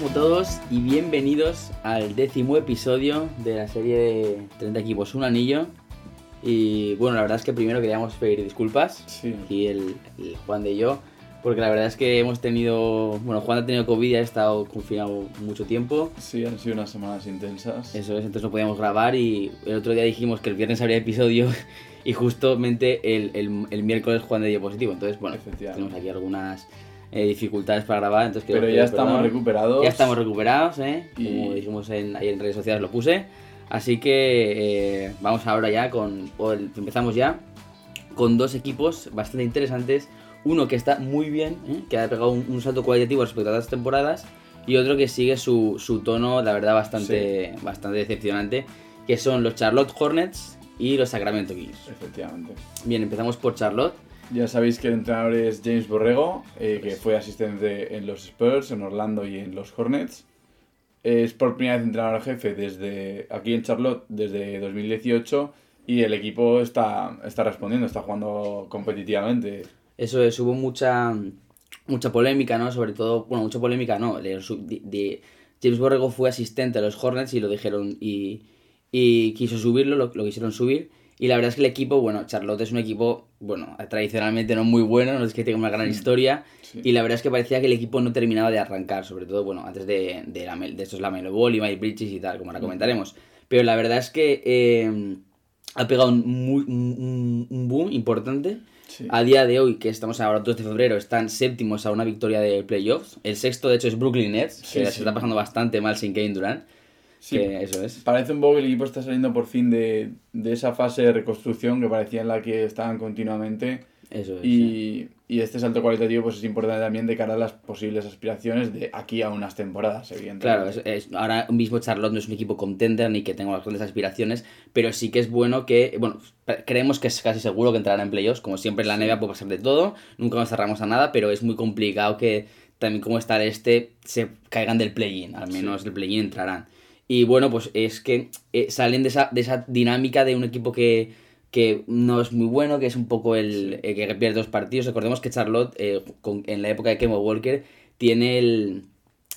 buenas a todos y bienvenidos al décimo episodio de la serie de 30 equipos, un anillo. Y bueno, la verdad es que primero queríamos pedir disculpas, Sí. aquí el, el Juan de yo, porque la verdad es que hemos tenido, bueno, Juan ha tenido COVID y ha estado confinado mucho tiempo. Sí, han sido unas semanas intensas. Eso es, entonces no podíamos grabar y el otro día dijimos que el viernes habría episodio y justamente el, el- el miércoles Juan de dio positivo. Entonces, bueno, tenemos aquí algunas eh, dificultades para grabar. Entonces Pero ya estamos recuperados. Ya estamos recuperados, ¿eh? Y- Como dijimos en, ahí en redes sociales lo puse. Así que eh, vamos ahora ya con... el- empezamos ya con dos equipos bastante interesantes. Uno que está muy bien, ¿eh? que ha pegado un, un salto cualitativo respecto a otras temporadas. Y otro que sigue su, su tono, la verdad, bastante, bastante decepcionante. Que son los Charlotte Hornets y los Sacramento Kings. Efectivamente. Bien, empezamos por Charlotte. Ya sabéis que el entrenador es James Borrego, eh, que fue asistente en los Spurs, en Orlando y en los Hornets. Es por primera vez entrenador jefe desde aquí en Charlotte desde 2018 y el equipo está, está respondiendo, está jugando competitivamente. Eso es, hubo mucha mucha polémica, ¿no? Sobre todo, bueno, mucha polémica no. James Borrego fue asistente a los Hornets y lo dijeron y, y quiso subirlo, lo, lo quisieron subir. Y la verdad es que el equipo, bueno, Charlotte es un equipo, bueno, tradicionalmente no muy bueno, no es que tenga una gran historia. Sí. Y la verdad es que parecía que el equipo no terminaba de arrancar, sobre todo, bueno, antes de, de, la, de estos Lamelo Ball y Mike Bridges y tal, como ahora comentaremos. Pero la verdad es que eh, ha pegado un, muy- un- boom importante. Sí. A día de hoy, que estamos ahora 2 de febrero, están séptimos a una victoria de playoffs. El sexto, de hecho, es Brooklyn Nets, Sí, que se está pasando bastante mal sin Kevin Durant. Sí. Que eso es. Parece un poco que el equipo está saliendo por fin de, de esa fase de reconstrucción que parecía en la que estaban continuamente. Eso es. sí. Y, y este salto cualitativo pues es importante también de cara a las posibles aspiraciones de aquí a unas temporadas, evidentemente. Claro, es, es- ahora mismo Charlotte no es un equipo contender ni que tenga las grandes aspiraciones, pero sí que es bueno que, bueno, creemos que es casi seguro que entrará en playoffs, como siempre en la NBA puede pasar de todo, nunca nos cerramos a nada, pero es muy complicado que también como está el este se caigan del play-in, al menos del play-in entrarán. Y bueno, pues es que eh, salen de esa, de esa dinámica de un equipo que, que no es muy bueno, que es un poco el, el que pierde dos partidos. Recordemos que Charlotte, eh, con- en la época de Kemba Walker, tiene el,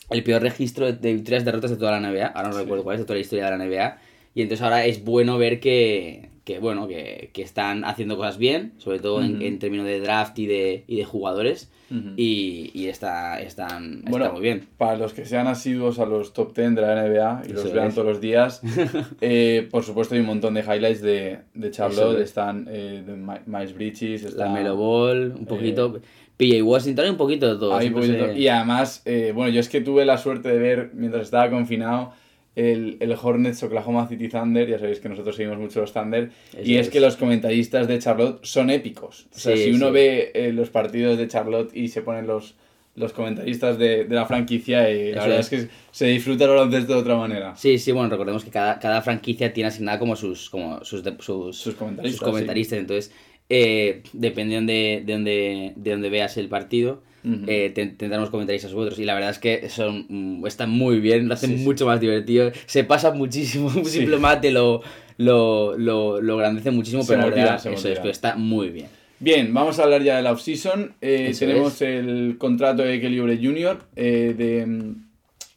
el peor registro de, de victorias derrotas de toda la NBA. Ahora no Sí. recuerdo cuál es, de toda la historia de la NBA. Y entonces ahora es bueno ver que, que bueno, que, que están haciendo cosas bien, sobre todo en, en términos de draft y de, y de jugadores. Y, y está, están, Bueno, está muy bien. Para los que sean asiduos a los top 10 de la NBA y Eso los vean todos los días, eh, por supuesto hay un montón de highlights de, de Charlotte. Es. Están eh, de Miles Bridges, está... La Melo Ball, un poquito. PJ Washington un poquito de todo. Hay un siempre poquito- se- Y además, eh, bueno, yo es que tuve la suerte de ver, mientras estaba confinado, el, el Hornets Oklahoma City Thunder, ya sabéis que nosotros seguimos mucho los Thunder, y es, es. que los comentaristas de Charlotte son épicos. O sea, Sí, si uno sí. ve eh, los partidos de Charlotte y se ponen los, los comentaristas de, de la franquicia, eh, la verdad es. es. que se disfruta el baloncesto de otra manera. Sí, sí, bueno, recordemos que cada, cada franquicia tiene asignada como sus, como sus, de- sus, Sus comentaristas, comentaristas. Entonces, eh, dependiendo de, de, donde, de donde veas el partido, Ujú. eh, ten- tendremos comentaristas u otros. Y la verdad es que son mm, están muy bien, lo hacen Sí, sí. mucho más divertido. Se pasa muchísimo, un simple mate lo, lo, lo, lo grandece muchísimo, Se pero la verdad, eso es, está muy bien. Bien, vamos a hablar ya de la off-season. Eh, tenemos es. el contrato de Kelly Jr. eh, de,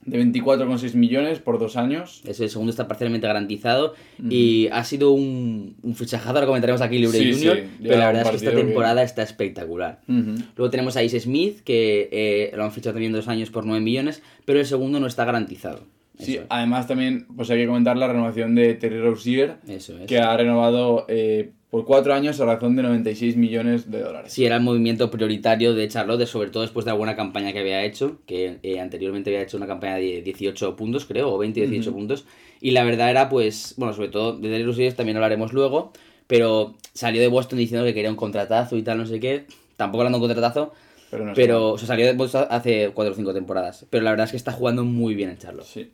de 24,6 millones por dos años. Eso, el segundo está parcialmente garantizado y ha sido un, un fichajazo, ahora comentaremos aquí Libre Sí, Junior, sí, pero la verdad es que esta que- temporada está espectacular. Luego tenemos a Ace Smith, que eh, lo han fichado también dos años por 9 millones, pero el segundo no está garantizado. Sí, además también pues hay que comentar la renovación de Terry Rozier, eso es. que ha renovado eh, por cuatro años a razón de 96 millones de dólares. Sí, era el movimiento prioritario de Charlotte, sobre todo después de la buena campaña que había hecho, que eh, anteriormente había hecho una campaña de 18 puntos, creo, o 20, 18 Ujú. puntos. Y la verdad era, pues, bueno, sobre todo de Derrick Rose también hablaremos luego, pero salió de Boston diciendo que quería un contratazo y tal, no sé qué. Tampoco hablando de un contratazo, Pero, no pero o sea, salió de Boston hace 4 o 5 temporadas. Pero la verdad es que está jugando muy bien en Charlotte. Sí.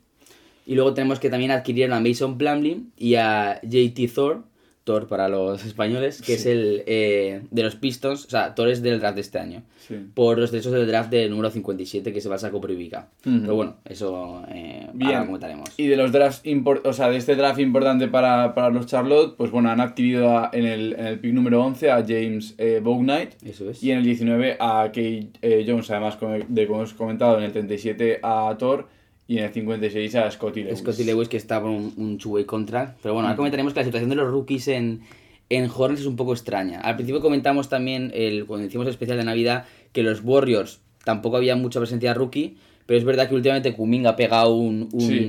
Y luego tenemos que también adquirieron a Mason Plumlee y a JT Thor, Thor para los españoles, que es el eh, de los Pistons, o sea, Thor es del draft de este año, Sí. por los derechos del draft del número 57 que se va a sacar Privica. Ujú. Pero bueno, eso eh, Bien. ahora comentaremos. Y de los drafts o sea, de este draft importante para, para los Charlotte, pues bueno, han adquirido a- en, el, en el pick número 11 a James eh, Eso es. y en el 19 a Kate eh, Jones, además de como hemos comentado, en el 37 a Thor Y en el 56 a Scotty Lewis. Scotty Lewis que está por un, un two-way contract. Pero bueno, ahora comentaremos que la situación de los rookies en, en Hornets es un poco extraña. Al principio comentamos también, el, cuando hicimos el especial de Navidad, que los Warriors tampoco había mucha presencia rookie. Pero es verdad que últimamente Kuminga ha pegado un, un, Sí.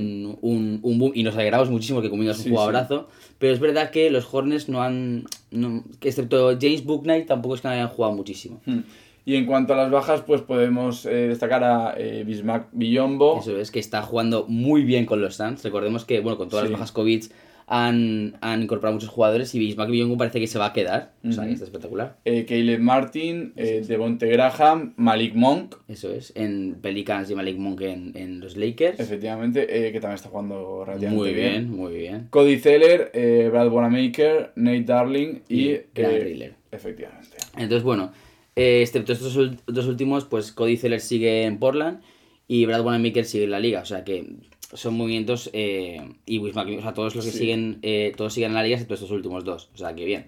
un, un boom y nos alegramos muchísimo que Kuminga es un Sí, jugadorazo. Pero es verdad que los Hornets no han. no- excepto James Booknight, tampoco es que hayan jugado muchísimo. Hmm. Y en cuanto a las bajas, pues podemos eh, destacar a eh, Bismack Billombo. Eso es, que está jugando muy bien con los Suns. Recordemos que, bueno, con todas Sí. las bajas COVID han, han incorporado muchos jugadores y Bismack Biyongo parece que se va a quedar. O sea, que está espectacular. eh, Caleb Martin, eh, Devonte Graham, Malik Monk, Eso es, en Pelicans y Malik Monk en, en los Lakers. efectivamente, eh, que también está jugando relativamente Muy bien, muy bien. Cody Zeller, eh, Brad Wanamaker, Nate Darling y... Y Grant Riller. Efectivamente. Entonces, bueno, eh, excepto estos dos últimos, pues Cody Zeller sigue en Portland y Brad Wanamaker sigue en la liga. O sea que son movimientos eh, y Wismack, o sea, todos los que Sí. siguen, eh, todos siguen en la liga excepto estos últimos dos. O sea que bien.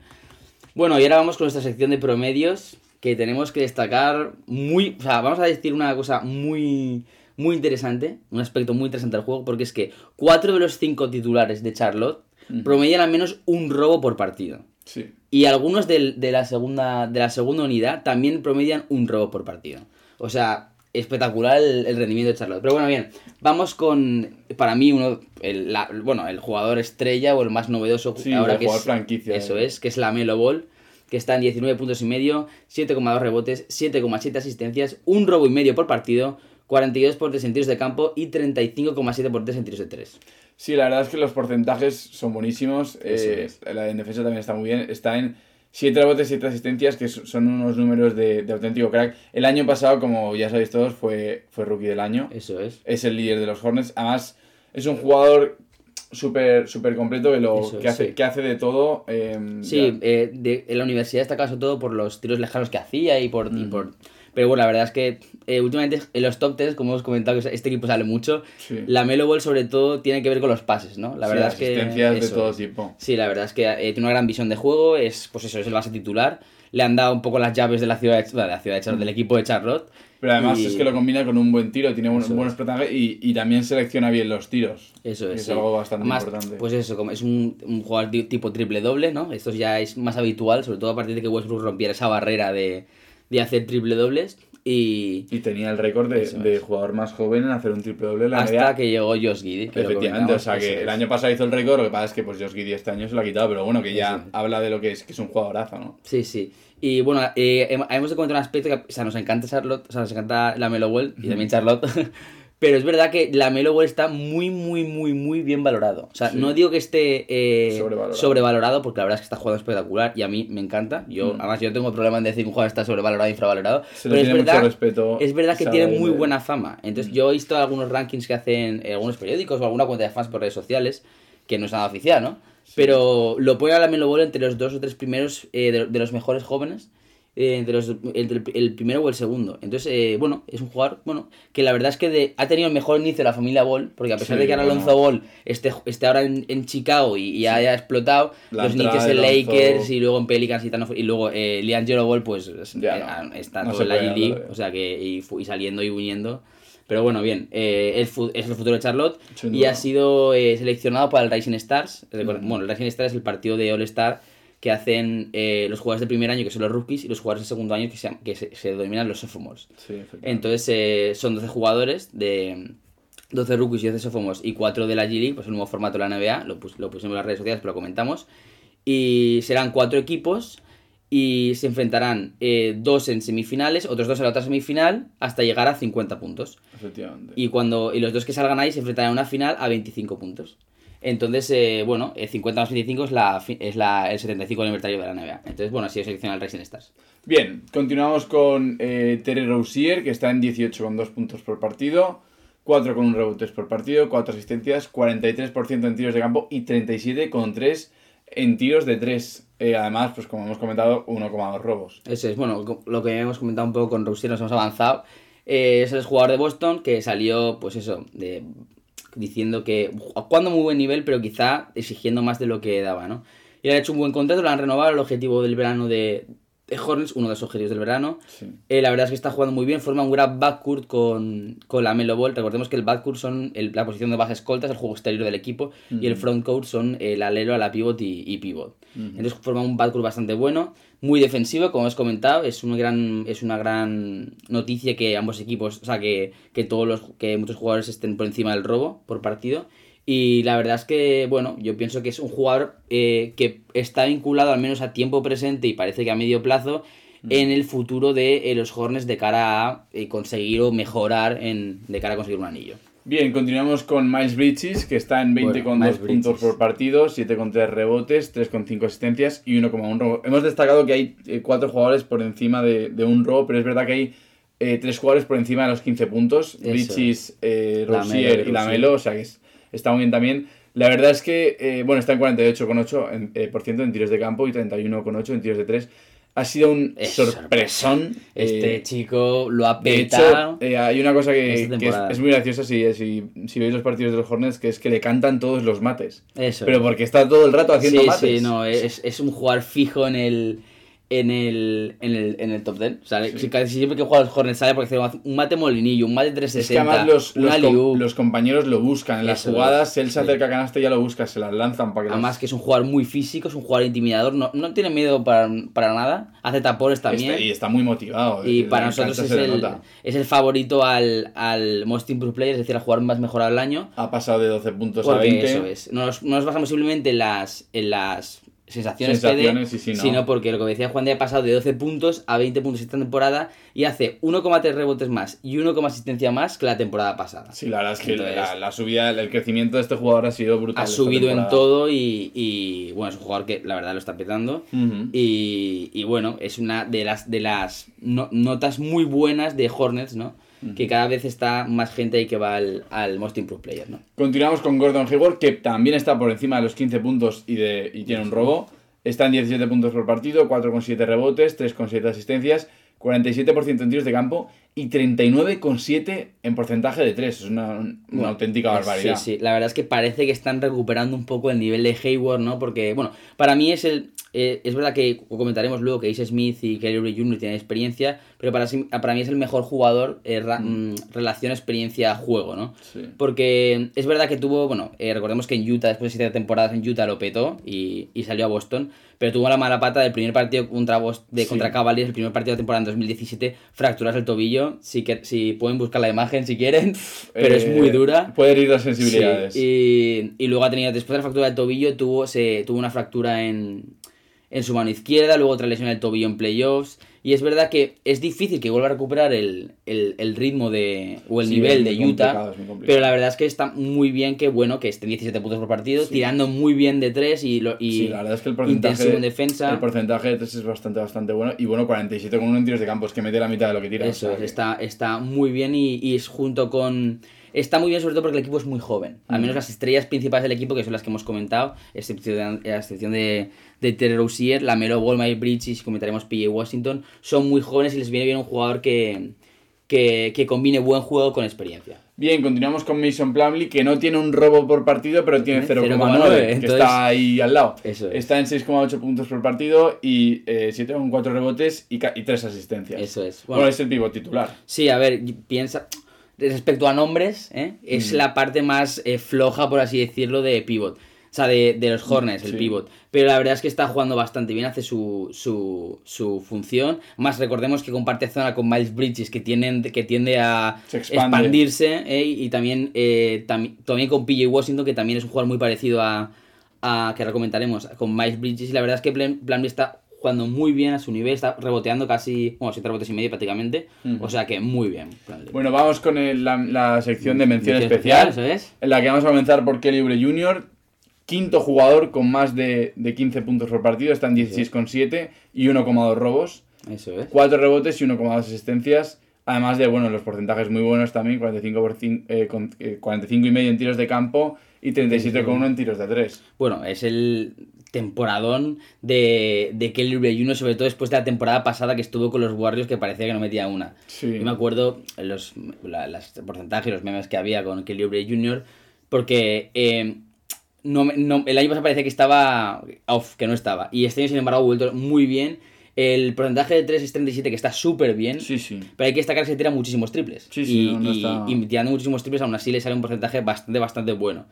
Bueno, y ahora vamos con nuestra sección de promedios que tenemos que destacar muy, o sea, vamos a decir una cosa muy muy interesante, un aspecto muy interesante del juego, porque es que cuatro de los cinco titulares de Charlotte Ujú. promedian al menos un robo por partido. Sí. Y algunos del- de, la segunda, de la segunda unidad también promedian un robo por partido. O sea, espectacular el, el rendimiento de Charlotte. Pero bueno, bien, vamos con, para mí, uno, el, la- bueno, el jugador estrella o el más novedoso Sí, ahora el que jugador es, franquicia, Eso eh. es, que es la Melo Ball, que está en 19 puntos y medio, 7,2 rebotes, 7,7 asistencias, un robo y medio por partido, 42 por 3 en tiros de campo y 35,7 por 3 en tiros de 3. Sí, la verdad es que los porcentajes son buenísimos. Eh, es. La en defensa también está muy bien. Está en 7 rebotes, 7 asistencias, que so- son unos números de, de auténtico crack. El año pasado, como ya sabéis todos, fue, fue rookie del año. Eso es. Es el líder de los Hornets. Además, es un jugador súper súper completo que, lo, Eso que, hace, sí. que hace de todo. eh, Sí, eh, de, en la universidad destacaba sobre todo por los tiros lejanos que hacía y por, y Ujú. por... Pero bueno, la verdad es que eh, últimamente en los top 10, como hemos comentado, que este equipo sale mucho. sí. La Melo Ball sobre todo tiene que ver con los pases, ¿no? La Sí, verdad es que... asistencias de eso todo tipo. Sí, la verdad es que eh, tiene una gran visión de juego, es pues eso, es el base titular. Le han dado un poco las llaves de la ciudad de, bueno, de la ciudad de Charlotte, del equipo de Charlotte. Pero además Y- es que lo combina con un buen tiro, tiene buenos, Eso buenos porcentajes y, y también selecciona bien los tiros. Eso es. es sí. algo bastante importante. Pues eso, como es un, un jugador ti- tipo triple-doble, ¿no? Esto ya es más habitual, sobre todo a partir de que Westbrook rompiera esa barrera de, de hacer triple-dobles. Y Y tenía el récord de, de jugador más joven en hacer un triple doble en la hasta que llegó Josh Giddy. Efectivamente, o sea que el año pasado hizo el récord, lo que pasa es que pues Josh Giddey este año se lo ha quitado, pero bueno, que ya Eso es. habla de lo que es, que es un jugadorazo, ¿no? Sí, sí. Y bueno, eh, hem- hemos comentar un aspecto que o sea, nos encanta Charlotte, o sea, nos encanta la Melo Ball y también Charlotte. Pero es verdad que la Melo Ball está muy, muy, muy, muy bien valorado. O sea, Sí. no digo que esté eh, Sobrevalorado. sobrevalorado, porque la verdad es que está jugando espectacular y a mí me encanta. Yo, Mm. además, yo no tengo problema en decir que un jugador está sobrevalorado infravalorado. Se pero es tiene verdad, mucho respeto. es verdad que tiene muy de- buena fama. Entonces, Mm. yo he visto algunos rankings que hacen eh, algunos periódicos o alguna cuenta de fans por redes sociales, que no es nada oficial, ¿no? Pero lo pone a la Melo Ball entre los dos o tres primeros eh, de, de los mejores jóvenes. Eh, entre los, entre el, primero o el segundo. Entonces, eh, bueno, es un jugador, bueno, que la verdad es que de- ha tenido el mejor inicio de la familia Ball, porque a pesar Sí, de que ahora bueno. Alonso Ball esté, esté ahora en, en Chicago y, y haya explotado, La los inicios en Lakers y luego en Pelicans y, tal, y luego eh, Liangelo Ball, pues Ya eh, no, está no todo en la G-League, o sea que y, y saliendo y viniendo. Pero bueno, bien, eh, es, el futuro de Charlotte y ha sido eh, seleccionado para el Rising Stars. Mm. Bueno, el Rising Stars es el partido de All Star que hacen eh, los jugadores de primer año, que son los rookies, y los jugadores de segundo año, que se, que se, se denominan los sophomores. Sí. Entonces eh, son 12 jugadores de 12 rookies y 12 sophomores y 4 de la G-League, pues el nuevo formato de la NBA, lo, pus- lo pusimos en las redes sociales, pero lo comentamos. Y serán cuatro equipos y se enfrentarán eh, dos en semifinales, otros dos en la otra semifinal, hasta llegar a 50 puntos. Efectivamente. Y, cuando, y los dos que salgan ahí se enfrentarán en una final a 25 puntos. Entonces, eh, bueno, el 50 más 25 es, la, es la, el 75 aniversario de la NBA. Entonces, bueno, así selecciona el Rising Stars. Bien, continuamos con eh, Terry Rozier, que está en 18 con 2 puntos por partido, 4 con un rebotes por partido, 4 asistencias, 43% en tiros de campo y 37 con 3 en tiros de 3. además, pues como hemos comentado, 1,2 robos. Eso es, bueno, lo que hemos comentado un poco con Rousier, nos hemos avanzado. Eh, es el jugador de Boston que salió, pues eso, de, diciendo que jugando muy buen nivel, pero quizá exigiendo más de lo que daba, ¿no? Y le ha hecho un buen contrato, lo han renovado, el objetivo del verano de Hornets, uno de los objetivos del verano. Sí. Eh, la verdad es que está jugando muy bien, forma un gran backcourt con, con la Melo Ball. Recordemos que el backcourt son el- la posición de base escolta, es el juego exterior del equipo, y el frontcourt son el alero a la pivot y, y pivot. Entonces forma un backcourt bastante bueno, muy defensivo, como has comentado, es una gran, es una gran noticia que ambos equipos, o sea, que, que todos los, que muchos jugadores estén por encima del robo por partido. Y la verdad es que, bueno, yo pienso que es un jugador eh, que está vinculado al menos a tiempo presente y parece que a medio plazo en el futuro de eh, los Hornets de cara a eh, conseguir o mejorar en, de cara a conseguir un anillo. Bien, continuamos con Miles Bridges, que está en 20,2 Bueno, puntos por partido, 7,3 rebotes, 3,5 asistencias y 1,1 robo. Hemos destacado que hay eh, cuatro jugadores por encima de, de un robo, pero es verdad que hay eh, tres jugadores por encima de los 15 puntos. Eso. Bridges, eh, y y Lamelo, o sea que es- está muy bien también. La verdad es que, eh, bueno, está en 48,8% en, eh, por ciento en tiros de campo y 31,8% en tiros de 3. Ha sido un Es sorpresón. Este eh, chico lo ha de hecho, petado. eh, hay una cosa que, es, muy graciosa si, si, si veis los partidos de los Hornets, que es que le cantan todos los mates. Eso. Pero porque está todo el rato haciendo sí, mates. sí, no, es, es un jugador fijo en el, en el, en el, en el top 10. O sea, si casi siempre que juega los Hornets sale porque hace un mate molinillo, un mate Es que 360, además los, un los, com- alley-oop. los compañeros lo buscan en las jugadas, él se sí. acerca a canasta y ya lo busca, se las lanzan para que las- Además que es un jugador muy físico, es un jugador intimidador, no, no tiene miedo para, para nada, hace tapones también. Está- y está muy motivado. Y para nosotros es el, es el favorito al, al Most Improved Player, es decir, al jugador más mejorado del año. Ha pasado de 12 puntos a Porque 20. eso es. No nos, no nos basamos simplemente en las, en las sensaciones, Sensaciones, PD, sí, no. sino porque lo que decía Juan de ha pasado de 12 puntos a 20 puntos esta temporada y hace 1,3 rebotes más y 1, asistencia más que la temporada pasada. Sí, la verdad es que Entonces- la, la subida, el crecimiento de este jugador ha sido brutal. ha subido en todo y, y, bueno, es un jugador que la verdad lo está petando. Y, y bueno, es una de las, de las no- notas muy buenas de Hornets, ¿no? Que cada vez está más gente ahí que va al, Most Improved Player, ¿no? Continuamos con Gordon Hayward, que también está por encima de los 15 puntos y, de, y tiene un robo. Está en 17 puntos por partido, 4,7 rebotes, 3,7 asistencias, 47% en tiros de campo y 39,7 en porcentaje de 3. Es una, una Bueno, auténtica barbaridad. Sí, sí, la verdad es que parece que están recuperando un poco el nivel de Hayward, ¿no? Porque, bueno, para mí es el. eh, es verdad que comentaremos luego que Ace Smith y Kelly Jr. tienen experiencia, pero para, sí- para mí es el mejor jugador eh, ra- mm, relación experiencia-juego, ¿no? Sí. Porque es verdad que tuvo, bueno, eh, recordemos que en Utah, después de siete temporadas en Utah lo petó y, y salió a Boston, pero tuvo la mala pata del primer partido contra, Bos- de, Sí. contra Cavaliers, el primer partido de temporada en 2017, fracturas el tobillo, si, que, si pueden buscar la imagen si quieren, pero es Eh, muy dura. Puede herir las sensibilidades. Sí, y, y luego ha tenido, después de la fractura del tobillo, tuvo, se, tuvo una fractura en, en su mano izquierda, luego otra lesión en el tobillo en playoffs. Y es verdad que es difícil que vuelva a recuperar el, el- el ritmo de, o el Sí, nivel de Utah. Pero la verdad es que está muy bien que, bueno, que esté en 17 puntos por partido, Sí. tirando muy bien de 3 y, lo, y Sí, la verdad es que el porcentaje, intensivo en defensa. el porcentaje de 3 es bastante, bastante bueno. Y bueno, 47 con en tiros de campo, es que mete la mitad de lo que tira. Eso o sea es, que- está, está muy bien y, y es junto con... Está muy bien sobre todo porque el equipo es muy joven. Al menos Mm. las estrellas principales del equipo, que son las que hemos comentado, excepción de, a excepción de, de Terry Rozier, Lamelo Ball, Mike Bridges y comentaremos PJ Washington, son muy jóvenes y les viene bien un jugador que, que, que combine buen juego con experiencia. Bien, continuamos con Mason Plumlee, que no tiene un robo por partido, pero tiene Tiene 0,9, 0,9, que entonces- está ahí al lado. Eso es. Está en 6,8 puntos por partido y eh, 7,4 rebotes y, y 3 asistencias. Eso es. Bueno, Bueno, es el pivot titular. Sí, a ver, piensa. Respecto a nombres, ¿eh? es Mm. la parte más eh, floja, por así decirlo, de pivot. O sea, de, de los Hornets, el Sí. pivot. Pero la verdad es que está jugando bastante bien, hace su, su, su función. Más recordemos que comparte zona con Miles Bridges, que, tienen, que tiende a expandirse. ¿eh? Y también, eh, tam- también con PJ Washington, que también es un jugador muy parecido a, a que ahora comentaremos, con Miles Bridges. Y la verdad es que Plan- Plumlee está jugando muy bien a su nivel, está reboteando casi, bueno, siete rebotes y medio prácticamente. O sea que muy bien. Bueno, vamos con el- la, la sección de mención, Mención especial, especial, es. en la que vamos a comenzar por Kelly Oubre Jr., quinto jugador con más de, de 15 puntos por partido, está en 16,7 y 1,2 robos. Eso es. 4 rebotes y 1,2 asistencias. Además de, bueno, los porcentajes muy buenos también, 45, por eh, con- eh, 45 y medio en tiros de campo y 37,1 en tiros de 3. Bueno, es el temporadón de, de Kelly Oubre Jr., sobre todo después de la temporada pasada que estuvo con los Warriors que parecía que no metía una. Sí. Yo me acuerdo los, la- las porcentajes, los memes que había con Kelly Oubre Jr., porque eh, no, el año pasado parecía que estaba off, que no estaba. Y este año, sin embargo, ha vuelto muy bien. El porcentaje de 3 es 37, que está súper bien. Sí, sí. Pero hay que destacar que se tira muchísimos triples. Sí, sí, y, no, no y- está- y tirando muchísimos triples, aún así le sale un porcentaje bastante, bastante bueno.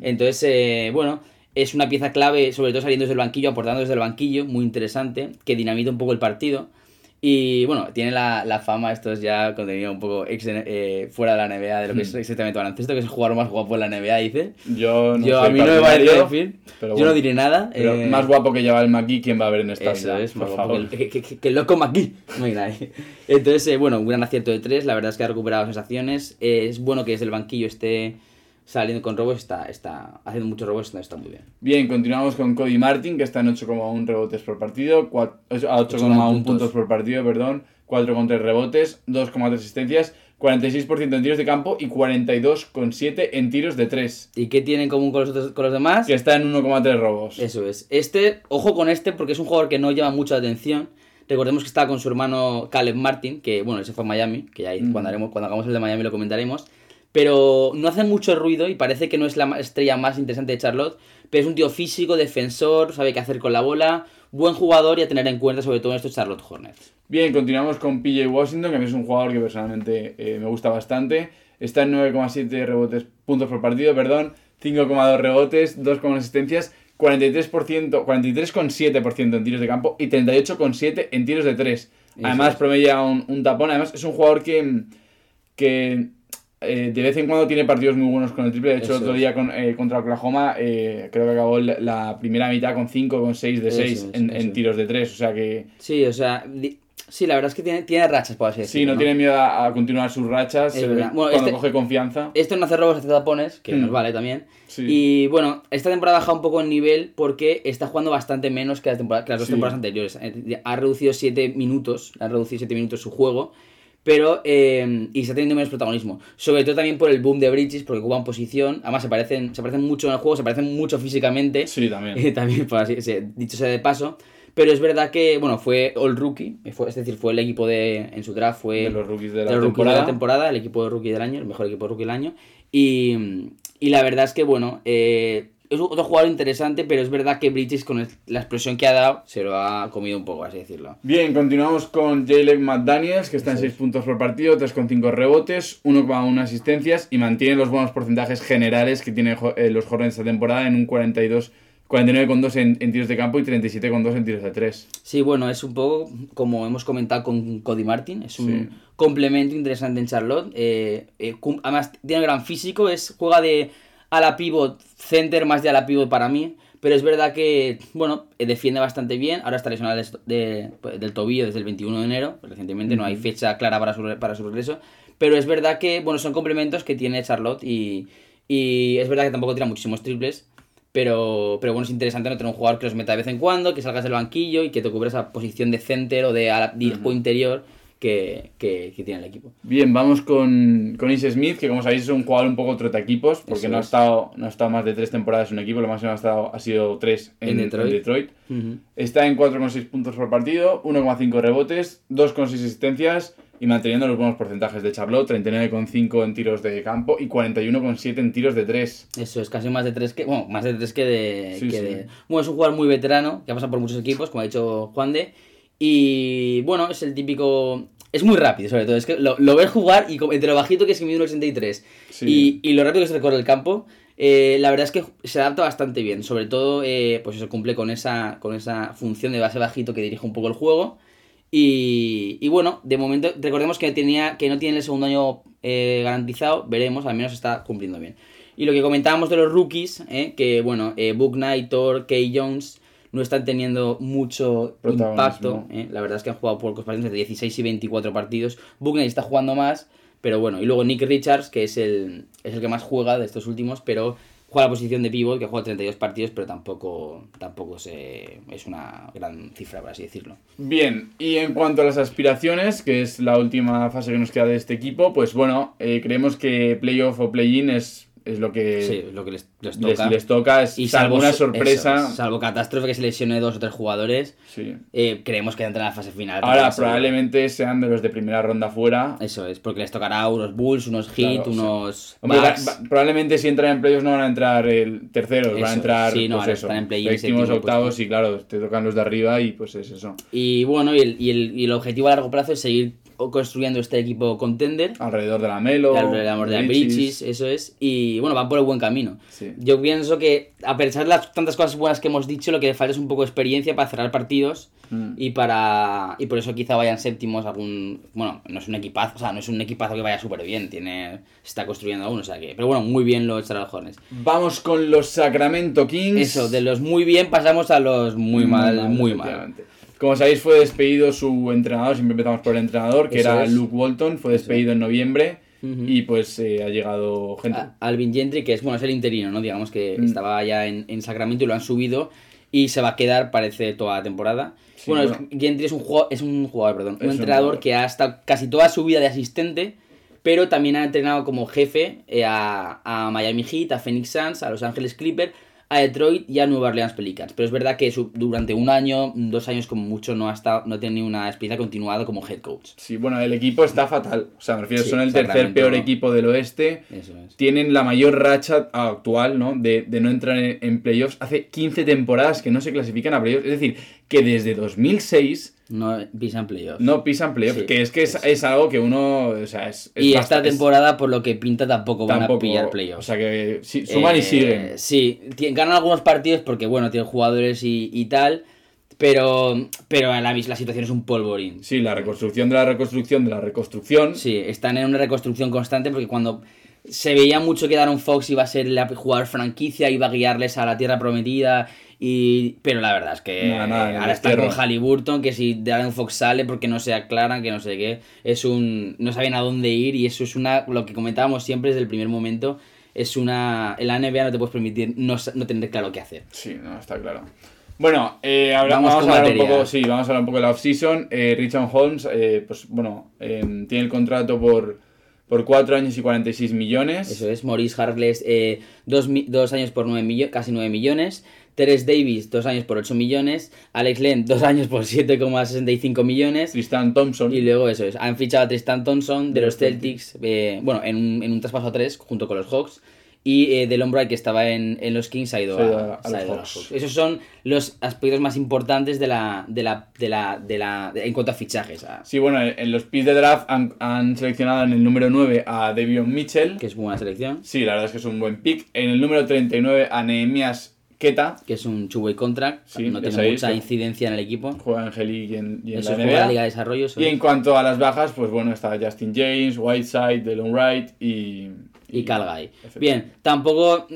Entonces, eh, bueno, es una pieza clave, sobre todo saliendo desde el banquillo, aportando desde el banquillo, muy interesante, que dinamita un poco el partido. Y bueno, tiene la, la fama, esto es ya contenido un poco ex- eh, fuera de la NBA, de lo que es Hmm. exactamente baloncesto, que es el jugador más guapo de la NBA, dice. Yo, no Yo, soy a mí no me parece partidario, decir, pero yo no diré nada. Pero eh, más guapo que lleva el McGee, ¿quién va a ver en esta vida? es, por favor. que, que, que- loco McGee. Mira, eh. Entonces, eh, bueno, un gran acierto de tres. La verdad es que ha recuperado sensaciones. Es bueno que desde el banquillo esté saliendo con robos. Está, está haciendo muchos robos. Está, está muy bien. Bien, continuamos con Cody Martin, que está en 8,1 rebotes por partido, cua- a 8,1 puntos. por partido, perdón, 4,3 rebotes, 2,3 asistencias, 46% en tiros de campo y 42,7 en tiros de 3, ¿Y qué tiene en común con los, otros, con los demás? que está en 1,3 robos. Eso es. Este, ojo con este porque es un jugador que no llama mucha atención. Recordemos que estaba con su hermano Caleb Martin, que bueno, ese fue a Miami, que ya ahí Mm. cuando, haremos, cuando hagamos el de Miami lo comentaremos. Pero no hace mucho ruido y parece que no es la estrella más interesante de Charlotte. Pero es un tío físico, defensor, sabe qué hacer con la bola, buen jugador y a tener en cuenta sobre todo en estos Charlotte Hornets. Bien, continuamos con PJ Washington, que a mí es un jugador que personalmente eh, me gusta bastante. Está en 9,7 rebotes, puntos por partido, perdón, 5,2 rebotes, 2,1 asistencias, 43%, 43,7% en tiros de campo y 38,7 en tiros de 3. Eso Además, promedia un, un tapón. Además, es un jugador que, que eh, de vez en cuando tiene partidos muy buenos con el triple. De hecho, Eso el otro día con, eh, contra Oklahoma, eh, creo que acabó la, primera mitad con 5, con 6 de Eso 6 es, en, tiros de 3. O sea que. Sí, o sea, sí, la verdad es que tiene, tiene rachas, por así Sí, no, tiene miedo a, a continuar sus rachas. Bueno, cuando este- coge confianza. Esto no hace robos, hace tapones, que Mm. nos vale también. Sí. Y bueno, esta temporada ha bajado un poco el nivel porque está jugando bastante menos que las, temporada- que las dos Sí. temporadas anteriores. Ha reducido 7 minutos, ha reducido 7 minutos su juego, pero eh, y está teniendo menos protagonismo. Sobre todo también por el boom de Bridges, porque ocupan posición. Además, se parecen, se parecen mucho en el juego, se parecen mucho físicamente. Sí, también. Eh, también, por así, se- dicho sea de paso. Pero es verdad que, bueno, fue All Rookie, eh, fue- es decir, fue el equipo de, en su draft, fue de los rookies de de la los rookies temporada. de la temporada, el equipo de rookie del año, el mejor equipo de rookie del año. Y, y la verdad es que, bueno, eh, es otro jugador interesante, pero es verdad que Bridges con el- la explosión que ha dado se lo ha comido un poco, así decirlo. Bien, continuamos con Jalen McDaniels, que está en 6 puntos por partido, 3,5 rebotes, 1,1 asistencias y mantiene los buenos porcentajes generales que tienen eh, los Hornets esta temporada en un 42, 49,2 en, en tiros de campo y 37,2 en tiros de 3. Sí, bueno, es un poco como hemos comentado con Cody Martin, es un Sí. complemento interesante en Charlotte. eh, eh, además, tiene gran físico, es juega de ala pivot, center más de ala pivot para mí. Pero es verdad que, bueno, defiende bastante bien. Ahora está lesionado de- pues, del tobillo desde el 21 de enero. Recientemente no hay fecha clara para su, para su regreso. Pero es verdad que, bueno, son complementos que tiene Charlotte y, y es verdad que tampoco tira muchísimos triples. Pero, pero bueno, es interesante no tener un jugador que los meta de vez en cuando, que salgas del banquillo y que te cubra esa posición de center o de, de juego interior que, que, que tiene el equipo. Bien, vamos con, con Is Smith, que como sabéis es un jugador un poco equipos, porque Eso no ha, es. estado, no ha estado más de 3 temporadas en un equipo, lo máximo ha, estado, ha sido 3 en, En en Detroit. Detroit. Ujú. Está en 4,6 puntos por partido, 1,5 rebotes, 2,6 asistencias y manteniendo los buenos porcentajes de Charlotte, 39,5 en tiros de campo y 41,7 en tiros de 3. Eso es casi más de tres que. Bueno, más de tres que de. Sí, que sí. de- Bueno, es un jugador muy veterano, que ha pasado por muchos equipos, como ha dicho Juan de. Y bueno, es el típico. Es muy rápido, sobre todo. Es que lo, lo ves jugar y entre lo bajito que es que mide un 83 Sí. y, y lo rápido que se recorre el campo, eh, la verdad es que se adapta bastante bien. Sobre todo, eh, pues eso cumple con esa, con esa función de base bajito que dirige un poco el juego. Y, y bueno, de momento, recordemos que, tenía, que no tiene el segundo año eh, garantizado, veremos, al menos está cumpliendo bien. Y lo que comentábamos de los rookies, que bueno, Book Knight, Thor, Kay Jones no están teniendo mucho impacto. eh. La verdad es que han jugado pocos partidos, entre 16 y 24 partidos. Knight está jugando más, pero bueno. Y luego Nick Richards, que es el, es el que más juega de estos últimos, pero juega la posición de pivot, que juega 32 partidos, pero tampoco, tampoco se, es una gran cifra, por así decirlo. Bien, y en cuanto a las aspiraciones, que es la última fase que nos queda de este equipo, pues bueno, eh, creemos que playoff o play-in es es lo que, Sí, lo que les, les toca. les toca. Es Y salvo una sorpresa. eso, salvo catástrofe que se lesione dos o tres jugadores, Sí. eh, creemos que entran en la fase final. Ahora probablemente sean de los de primera ronda fuera. Eso es, porque les tocará unos Bulls, unos Heat, Claro, unos Hombre, va- Bucks. va- probablemente si entran en playoffs no van a entrar el terceros, van a entrar sí, no, pues eso, en séptimos, octavos y claro, te tocan los de arriba y pues es eso. Y bueno, y el, y, el, y el objetivo a largo plazo es seguir construyendo este equipo contender. Alrededor de la Melo, El amor de la Bridges, eso es. Y bueno, van por el buen camino. Sí. Yo pienso que, a pesar de las tantas cosas buenas que hemos dicho, lo que le falta es un poco de experiencia para cerrar partidos. Mm. Y para y por eso quizá vayan séptimos algún. Bueno, no es un equipazo, o sea, no es un equipazo que vaya súper bien. Tiene. Se está construyendo aún, o sea que. Pero bueno, muy bien los Charlotte Hornets. Vamos con los Sacramento Kings. Eso, de los muy bien pasamos a los muy mal, muy mal. Como sabéis, fue despedido su entrenador, siempre empezamos por el entrenador, que Eso era es. Luke Walton, fue despedido en noviembre y pues eh, ha llegado gente. A- Alvin Gentry, que es, bueno, es el interino, ¿no? Digamos que Mm. estaba ya en, en Sacramento y lo han subido y se va a quedar, parece, toda la temporada. Sí, bueno, bueno. Gentry es un jugador, es un jugador, perdón, Es un entrenador que ha estado casi toda su vida de asistente, pero también ha entrenado como jefe eh, a, a Miami Heat, a Phoenix Suns, a Los Ángeles Clippers, a Detroit y a Nueva Orleans Pelicans. Pero es verdad que durante un año, dos años como mucho, no ha estado, no ha tenido una experiencia continuada como head coach. Sí, bueno, el equipo está fatal. O sea, me refiero, Sí, son el tercer peor no. equipo del oeste. Eso es. Tienen la mayor racha actual, ¿no? De, de no entrar en, en playoffs. Hace 15 temporadas que no se clasifican a playoffs. Es decir, que desde 2006 No pisan playoffs. no pisan playoffs. Sí, que es que es, es algo que uno. O sea, es. es y esta bastante- temporada, por lo que pinta, tampoco van a pillar playoffs. O sea, que sí, suman y Eh, siguen. Sí, ganan algunos partidos porque, bueno, tienen jugadores y, y tal, pero, pero la, la situación es un polvorín. Sí, la reconstrucción de la reconstrucción de la reconstrucción. Sí, están en una reconstrucción constante porque cuando se veía mucho que Darren Fox iba a ser el jugador franquicia, iba a guiarles a la tierra prometida, y pero la verdad es que ahora está con. Halliburton, que si Darren Fox sale porque no se aclaran, que no sé qué, es un no saben a dónde ir y eso es una lo que comentábamos siempre desde el primer momento, es una en la NBA no te puedes permitir no, no tener claro qué hacer. Sí, no, está claro. Bueno, eh, ahora Vamos a hablar un poco, sí, vamos a hablar un poco de la off-season. Eh, Richard Holmes, eh, pues bueno, eh, tiene el contrato por, por 4 años y 46 millones. Eso es, Maurice Harkless, eh, dos, mi- dos años por nueve millo- casi 9 millones. Teres Davis, dos años por 8 millones. Alex Len, dos años por 7,65 millones. Tristan Thompson. Y luego eso es, han fichado a Tristan Thompson de De los los Celtics, eh, bueno, en un, en un traspaso a 3 junto con los Hawks. Y eh, Delon Bright, que estaba en, en los Kings, ha ido a, a- a los Hawks. Esos son los aspectos más importantes de la, de la, de la, de la, de- en cuanto a fichajes. a- Sí, bueno, en los picks de draft han, han seleccionado en el número 9 a Devion Mitchell. que es buena selección. Sí, la verdad es que es un buen pick. En el número 39 a Nehemias Keta. Que es un two-way contract. Sí, no tiene mucha incidencia en el equipo. Juega G-League y en, y en Eso la. Liga de Desarrollo. Y en cuanto a las bajas, pues bueno, está Justin James, Whiteside, Delon Wright y... y Calgary. Efectivamente. Bien, tampoco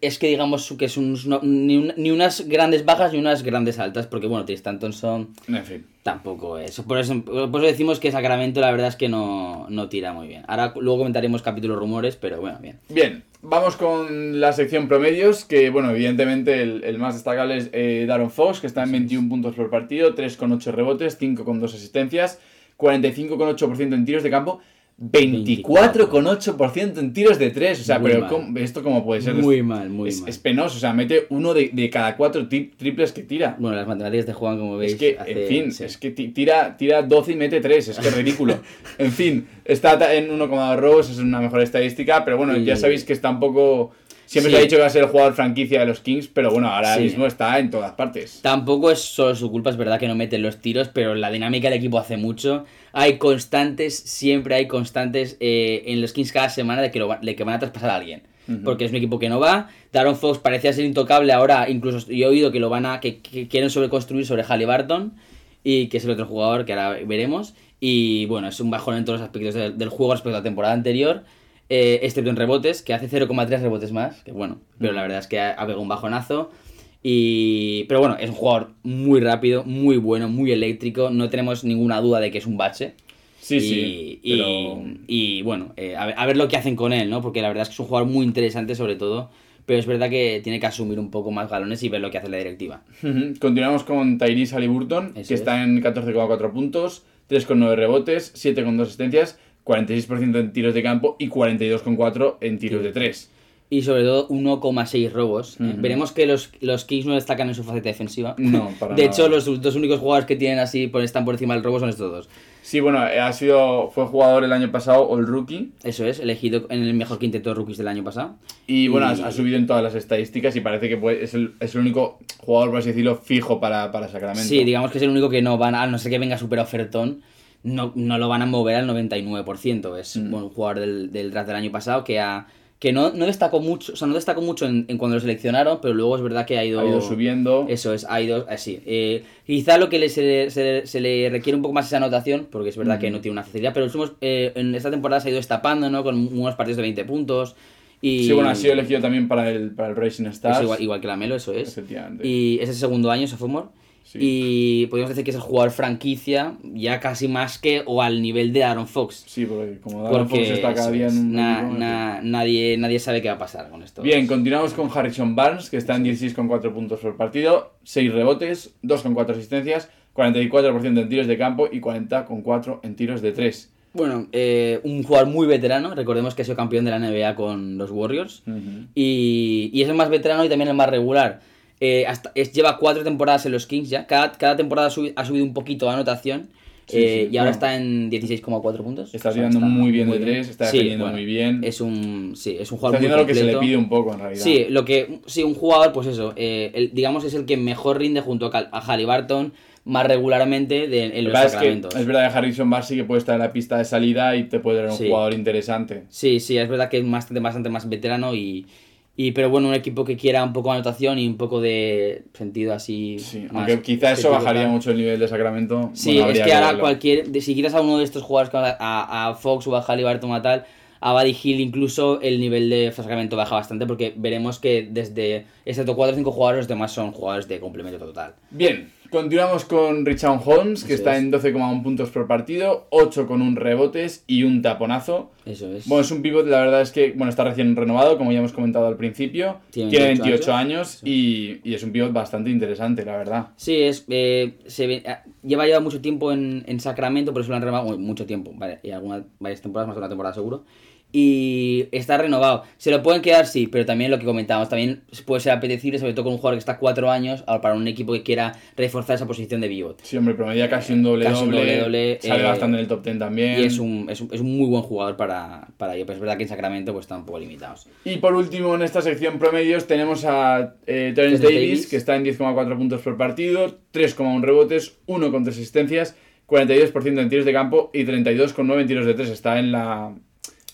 es que digamos que es un- ni, un- ni unas grandes bajas ni unas grandes altas, porque bueno, Tristan Thompson En fin. tampoco es. Por eso, por eso decimos que Sacramento la verdad es que no, no tira muy bien. Ahora luego comentaremos capítulos rumores, pero bueno, bien. Bien, vamos con la sección promedios, que bueno, evidentemente el, el más destacable es eh, Darren Fox, que está en 21 puntos por partido, 3,8 rebotes, 5,2 asistencias, 45,8% en tiros de campo, 24,8% en tiros de 3. O sea, Muy pero mal. ¿cómo- ¿esto cómo puede ser? Muy mal, muy es, mal. es penoso, o sea, mete uno de, de cada cuatro tri- triples que tira. Bueno, las matemáticas de Juan, como veis, Es que, hace- en fin, sí. es que ti- tira, tira 12 y mete 3, es que es ridículo. en fin, está en 1,2 robos, es una mejor estadística, pero bueno, ya sabéis que está un poco... Siempre Sí. se ha dicho que va a ser el jugador franquicia de los Kings, pero bueno, ahora Sí. mismo está en todas partes. Tampoco es solo su culpa, es verdad que no meten los tiros, pero la dinámica del equipo hace mucho. Hay constantes, siempre hay constantes eh, en los Kings cada semana de que, lo va- de que van a traspasar a alguien. Porque es un equipo que no va. Daron Fox parecía ser intocable, ahora incluso yo he oído que lo van a. que, que quieren sobreconstruir sobre Halliburton. Y que es el otro jugador que ahora veremos. Y bueno, es un bajón en todos los aspectos del, del juego respecto a la temporada anterior. Eh, excepto en rebotes, que hace 0,3 rebotes más. Que bueno, pero la verdad es que ha, ha pegado un bajonazo. Y, pero bueno, es un jugador muy rápido, muy bueno, muy eléctrico. No tenemos ninguna duda de que es un bache. Sí, y, sí, y- pero... y, bueno, eh, a, ver, a ver lo que hacen con él, ¿no? Porque la verdad es que es un jugador muy interesante, sobre todo. Pero es verdad que tiene que asumir un poco más galones y ver lo que hace la directiva. Continuamos con Tyrese Halliburton, Eso que es. está en 14,4 puntos, 3,9 rebotes, 7,2 asistencias, 46% en tiros de campo y 42,4 en tiros de 3. y sobre todo 1,6 robos. Veremos que los, los Kings no destacan en su faceta defensiva. No, para de nada. hecho, los dos únicos jugadores que tienen así por, están por encima del robo son estos dos. Sí, bueno, ha sido, fue jugador el año pasado, All Rookie, Eso es, elegido en el mejor quinteto de rookies del año pasado. y bueno, ha, Y- ha subido en todas las estadísticas y parece que puede- es, el, es el único jugador, por así decirlo, fijo para, para Sacramento. Sí, digamos que es el único que no van, a no ser que venga super ofertón, no, no lo van a mover al 99%. Es Mm. un jugador del, del draft del año pasado que ha que no, no destacó mucho, o sea, no destacó mucho en, en cuando lo seleccionaron, pero luego es verdad que ha ido, Ha ido subiendo. Eso es, ha ido así. Eh, quizá lo que le, se, le, se le- se le requiere un poco más esa anotación, porque es verdad que Ujú. no tiene una facilidad, pero últimos, eh, en esta temporada se ha ido destapando, ¿no? Con unos partidos de 20 puntos. Y Sí, bueno, ha sido elegido también para el, para el Racing Stars. igual, igual que la Melo, eso es. Efectivamente. Y es el segundo año, sophomore. Sí. Y podríamos decir que es el jugador franquicia, ya casi más que o al nivel de Aaron Fox. Sí, porque como Porque Fox está cada día es, en un... na- equipo, na- nadie, nadie sabe qué va a pasar con esto. Bien, continuamos con Harrison Barnes, que está en 16,4 puntos por partido, 6 rebotes, 2,4 asistencias, 44% en tiros de campo y 40,4 en tiros de 3. Bueno, eh, un jugador muy veterano. Recordemos que ha sido campeón de la NBA con los Warriors. Y, y es el más veterano y también el más regular. Eh, hasta, es, lleva cuatro temporadas en los Kings ya. Cada, cada temporada ha, subi- ha subido un poquito de anotación. Sí, eh, sí, y ahora está en 16,4 puntos. Está O sea, tirando muy bien de 3, está Sí, defendiendo bueno, muy bien. Es un, sí, es un Está jugador muy haciendo lo que se le pide un poco, en realidad. Sí, lo que sí, un jugador, pues eso, eh, el- digamos es el que mejor rinde junto a, Cal- a Halliburton más regularmente de, en La los es que es verdad que Harrison Barnes sí que puede estar en la pista de salida y te puede dar un jugador interesante. Sí, sí, es verdad que es bastante, bastante más veterano y, y pero bueno, un equipo que quiera un poco de anotación y un poco de sentido así. Sí, aunque quizá eso bajaría mucho el nivel de Sacramento. Sí, bueno, es que ahora cualquier, de- si quitas a uno de estos jugadores, a, a, a Fox o a Halliburton o tal, a Buddy Hill incluso el nivel de Sacramento baja bastante porque veremos que desde, excepto 4 o 5 jugadores, los demás son jugadores de complemento total. Bien, continuamos con Richard Holmes, que Eso está es. en 12,1 puntos por partido, 8 con un rebotes y un taponazo. Eso es. Bueno, es un pivot, la verdad es que bueno, está recién renovado, como ya hemos comentado al principio. Tiene Tiene 28 28 años y, y es un pivot bastante interesante, la verdad. Sí, es, eh, se ah, lleva ya mucho tiempo en, en Sacramento, por eso lo han renovado, bueno, mucho tiempo, vale, y algunas, varias temporadas, más de una temporada seguro. Y está renovado. Se lo pueden quedar, sí, pero también lo que comentábamos, también puede ser apetecible, sobre todo con un jugador que está cuatro años, para un equipo que quiera reforzar esa posición de pivot. Sí, hombre, promedia casi un doble Casi un doble. doble-doble, Sale eh, bastante en el top 10 también. Y es un, es, un, es un muy buen jugador para, para ello, pero es verdad que en Sacramento pues están un poco limitados. Y por último, en esta sección promedios, tenemos a eh, Terence Davis, Davis. que está en 10,4 puntos por partido, 3,1 rebotes, 1 con 3 asistencias, 42% en tiros de campo y 32,9 en tiros de 3. Está en la.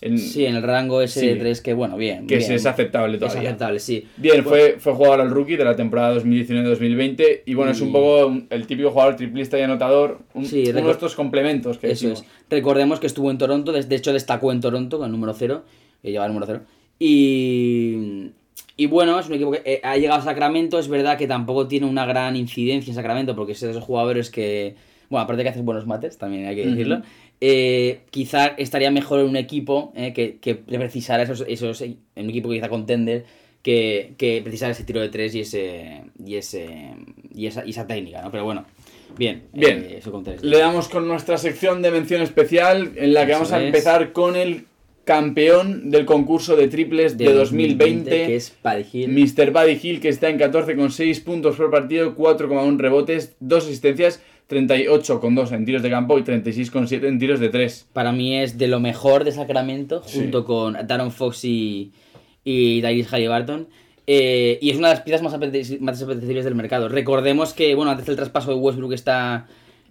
En- Sí, en el rango ese Sí. de 3 que bueno, bien. que bien. es aceptable Es todavía. aceptable, sí. Bien, Pues- fue, fue jugador al rookie de la temporada 2019-2020 y bueno, es un Y- poco el típico jugador triplista y anotador, un- Sí, uno de estos complementos que Eso es. Recordemos que estuvo en Toronto, de de hecho destacó en Toronto con el número 0, que lleva el número 0. Y, y bueno, es un equipo que eh, ha llegado a Sacramento, es verdad que tampoco tiene una gran incidencia en Sacramento, porque es de esos jugadores que, bueno, aparte que hacen buenos mates, también hay que decirlo, eh, quizá estaría mejor en un equipo eh, que, que precisara esos, esos, en un equipo que quizá contender, que, que precisara ese tiro de 3 y, ese, y, ese, y, esa, y esa técnica, ¿no? Pero bueno, bien, Bien. eh, eso tres. Le damos con nuestra sección de mención especial en la que Eso vamos a es. empezar con el campeón del concurso de triples de, 2020, que es Buddy Hill. Mr. Buddy Hill, que está en 14,6 puntos por partido, 4,1 rebotes, 2 asistencias, 38,2 en tiros de campo y 36,7 en tiros de 3. Para mí es de lo mejor de Sacramento, Sí. junto con Darren Fox y, y Tyrese Halliburton. Eh, y es una de las piezas más, más apetecibles del mercado. Recordemos que, bueno, antes del traspaso de Westbrook esta,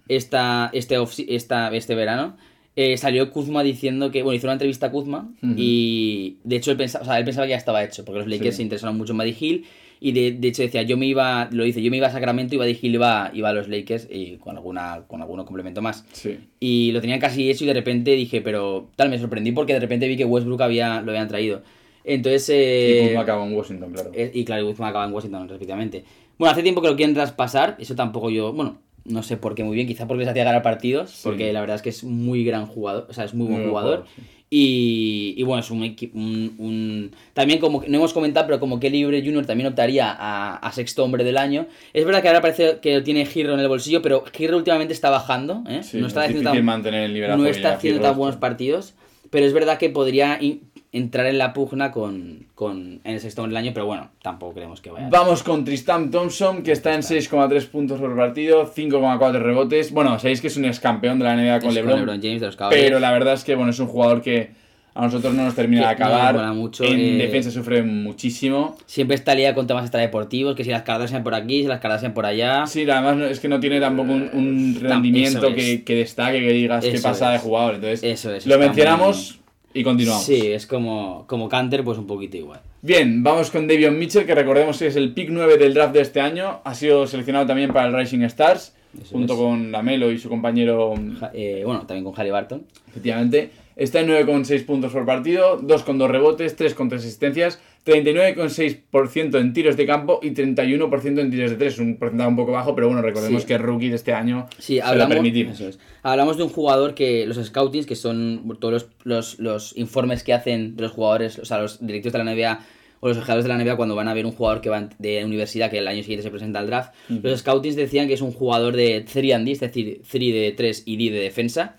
esta, este, off- esta, este verano, eh, salió Kuzma diciendo que, bueno, hizo una entrevista a Kuzma y de hecho él pensaba, o sea, él pensaba que ya estaba hecho, porque los Lakers Sí. se interesaron mucho en Buddy Hill y de, de hecho decía, yo me iba, lo dice, yo me iba a Sacramento y Buddy Hill iba, iba a los Lakers y con, alguna, con alguno complemento más. Sí. Y lo tenían casi hecho y de repente dije, pero tal, me sorprendí porque de repente vi que Westbrook había, lo habían traído. Entonces... Y Eh, Kuzma acaba en Washington, claro. eh, y claro, Guzmán acaba en Washington, respectivamente. Bueno, hace tiempo que lo quieren traspasar, eso tampoco yo, bueno, no sé por qué muy bien, quizá porque les hacía ganar partidos, Sí. porque la verdad es que es muy gran jugador, o sea, es muy buen Muy jugador. jugador, sí. Y, y bueno, es un, un, un- También como no hemos comentado, pero como que Libre Junior también optaría a, a sexto hombre del año. Es verdad que ahora parece que tiene Giro en el bolsillo, pero Giro últimamente está bajando, ¿eh? Sí, no está es haciendo tan, mantener el nivel no está haciendo tan buenos partidos, pero es verdad que podría entrar en la pugna con, con en el sexto del año, pero bueno, tampoco creemos que vaya. Vamos con Tristan Thompson, que está en 6,3 puntos por partido, 5,4 rebotes. Bueno, sabéis que es un ex campeón de la NBA con Es LeBron, James de los pero la verdad es que bueno, es un jugador que a nosotros no nos termina de no acabar. mola mucho, en eh, defensa sufre muchísimo. Siempre está liada con temas extradeportivos, que si las cargas sean por aquí, si las cargas sean por allá. Sí, además no- es que no tiene tampoco un, un rendimiento es. que, que destaque, que digas qué Eso pasa de es. jugador. Entonces, Eso es, lo mencionamos y continuamos. Sí, es como, como Canter, pues un poquito igual. Bien, vamos con Davion Mitchell, que recordemos que es el pick 9 del draft de este año. Ha sido seleccionado también para el Rising Stars, Eso junto es. con Lamelo y su compañero, Ja- eh, bueno, también con Harry Barton. efectivamente. Está en 9,6 puntos por partido, 2,2 rebotes, 3,3 asistencias, 39,6% en tiros de campo y 31% en tiros de 3. Un porcentaje un poco bajo, pero bueno, recordemos Sí. que rookie de este año Sí, se lo hablamos, permitimos. es. hablamos de un jugador que los scoutings, que son todos los, los, los informes que hacen de los jugadores, o sea, los directivos de la NBA o los jugadores de la NBA cuando van a ver un jugador que va de universidad que el año siguiente se presenta al draft, los scoutings decían que es un jugador de 3 and D, es decir, 3 de 3 y D de defensa.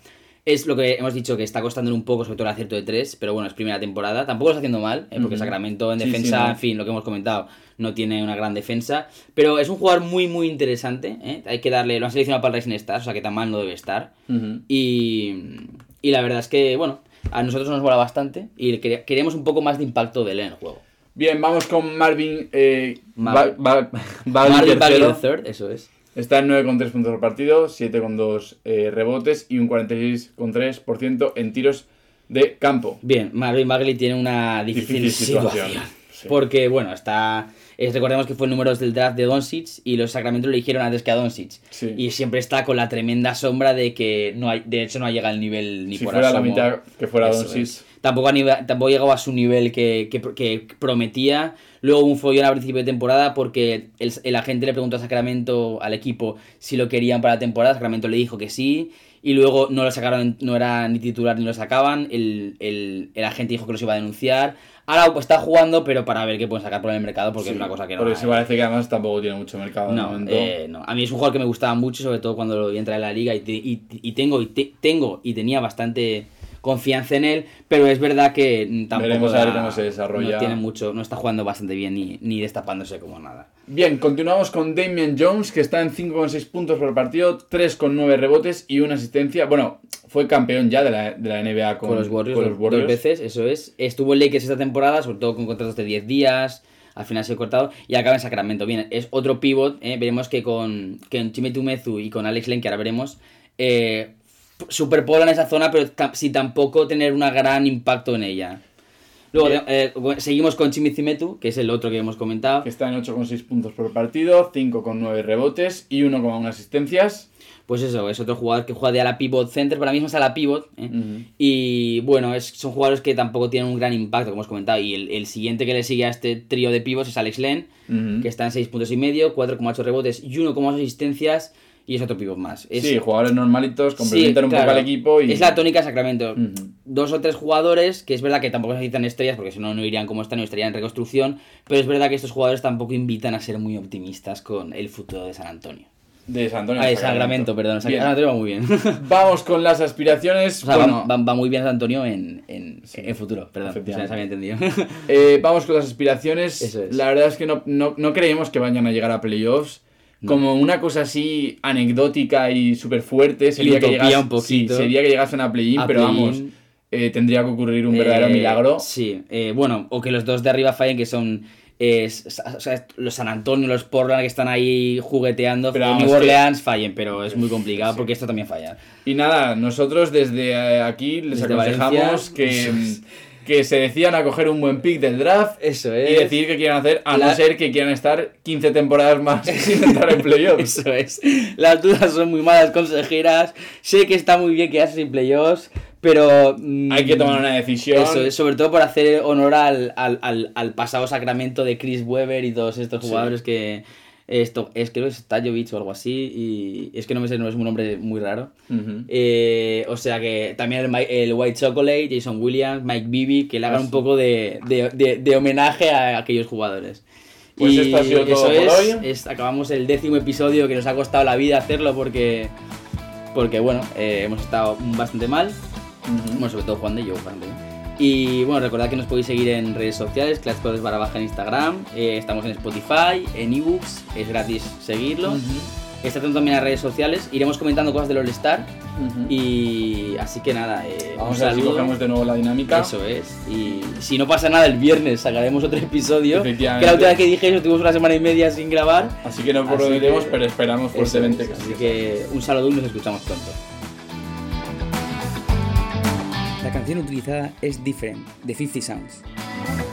Es lo que hemos dicho que está costando un poco, sobre todo el acierto de 3, pero bueno, es primera temporada. Tampoco lo está haciendo mal, ¿eh? porque. Sacramento en Sí, sí, defensa, no. en fin, lo que hemos comentado, no tiene una gran defensa. Pero es un jugador muy, muy interesante. ¿eh? Hay que darle, lo han seleccionado para el Rising Stars, o sea que tan mal no debe estar. Y, y la verdad es que, bueno, a nosotros nos mola bastante y queríamos un poco más de impacto de él en el juego. Bien, vamos con Marvin eh, Mar- Marvin tercero. the third, eso es. Está en 9,3 puntos por partido, 7,2 eh, rebotes y un 46,3% en tiros de campo. Bien, Marvin Bagley tiene una difícil, Difícil situación, situación. sí. Porque, bueno, está. es- recordemos que fue el número del draft de Doncic y los Sacramento lo eligieron antes que a Doncic. Sí. Y siempre está con la tremenda sombra de que no hay, de hecho no ha llegado al nivel ni si por fuera la mitad que fuera Doncic. Tampoco, ha nive- tampoco llegó a su nivel que, que- que prometía. Luego un follón a principio de temporada porque el, el agente le preguntó a Sacramento, al equipo, si lo querían para la temporada. Sacramento le dijo que sí. Y luego no lo sacaron, no era ni titular ni lo sacaban. El, el- el agente dijo que los iba a denunciar. Ahora pues está jugando, pero para ver qué pueden sacar por el mercado porque Sí, es una cosa que no. Porque se parece que además tampoco tiene mucho mercado No, eh, no. A mí es un jugador que me gustaba mucho, sobre todo cuando lo vi entrar en la liga y, te- y- y tengo, y te- tengo y tenía bastante confianza en él, pero es verdad que mm, tampoco a ver cómo se desarrolla. No tiene mucho, no está jugando bastante bien ni, ni destapándose como nada. Bien, continuamos con Damian Jones, que está en 5,6 puntos por partido, 3,9 rebotes y una asistencia. Bueno, fue campeón ya de la, de la NBA con, Con, los Warriors, con dos- los Warriors. dos veces, eso es. Estuvo en Lakers esta temporada, sobre todo con contratos de 10 días. Al final se ha cortado y acaba en Sacramento. Bien, es otro pivot. ¿eh? Veremos que con, que Chime Tumezu y con Alex Len, que ahora veremos, eh, superpolan esa zona, pero sin tampoco tener un gran impacto en ella. Luego eh, seguimos con Chimi Cimetu, que es el otro que hemos comentado. Que está en 8,6 puntos por partido, 5,9 rebotes y 1,1 asistencias. Pues eso, es otro jugador que juega de ala pivot center, para mí es más ala pivot. ¿eh? Y bueno, es, son jugadores que tampoco tienen un gran impacto, como hemos comentado. Y el, el siguiente que le sigue a este trío de pivots es Alex Len, que está en 6 puntos y medio, 4,8 rebotes y 1,8 asistencias. Y es otro pivot más. Es, Sí, jugadores normalitos, complementan Sí, un claro. poco al equipo y... Es la tónica de Sacramento. Dos o tres jugadores, que es verdad que tampoco necesitan estrellas, porque si no, no irían como están y estarían en reconstrucción. Pero es verdad que estos jugadores tampoco invitan a ser muy optimistas con el futuro de San Antonio. De San Antonio. Ah, de Sacramento, perdón. San. Antonio va muy bien. Vamos con las aspiraciones. O sea, bueno, va, muy bien San Antonio en, en, en futuro, perdón. Había entendido. eh, vamos con las aspiraciones. Eso es. La verdad es que no, no, no creemos que vayan a llegar a playoffs. Como una cosa así anecdótica y súper fuerte sería que, utopía llegas, un poquito. sí, sería que llegasen a play-in, pero vamos, eh, tendría que ocurrir un verdadero Eh, milagro. Sí, eh, bueno, o que los dos de arriba fallen, que son eh, s- o sea, los San Antonio, los Portland que están ahí jugueteando, Pero New que- Orleans fallen, pero es muy complicado Sí. porque esto también falla. Y nada, nosotros desde aquí les Desde aconsejamos Valencia. que, que se decidan a coger un buen pick del draft Eso y decidir qué quieren hacer, a no La- ser que quieran estar 15 temporadas más sin entrar en playoffs. Eso es. Las dudas son muy malas consejeras. Sé que está muy bien que haces sin playoffs, pero. mm, Hay que tomar una decisión. Eso es, sobre todo por hacer honor al, al, al, al pasado sacramento de Chris Webber y todos estos Sí. jugadores que. Esto, es creo que es Tajovic o algo así. Y es que no me sé, no es un nombre muy raro. Eh, o sea que también el, el White Chocolate, Jason Williams, Mike Bibby, que le hagan Ah, un poco de, de, de, de homenaje a aquellos jugadores. Pues esto ha sido todo eso por es, hoy. es- acabamos el décimo episodio que nos ha costado la vida hacerlo porque, porque bueno, eh, hemos estado bastante mal. Bueno, sobre todo Juan de yo bastante bien. Y bueno, recordad que nos podéis seguir en redes sociales, Clash Brothers barra baja en Instagram, eh, estamos en Spotify, en ebooks, es gratis seguirlo. Está atento también a redes sociales, iremos comentando cosas del All Star. Y así que nada, eh, Vamos un a ver si cogemos de nuevo la dinámica. Eso es. Y si no pasa nada, el viernes sacaremos otro episodio. Que la última vez que dije eso, tuvimos una semana y media sin grabar. Así que no prometemos, pero esperamos fuertemente es. Así sí. que un saludo y nos escuchamos pronto. La canción utilizada es Different, de 50 Sounds.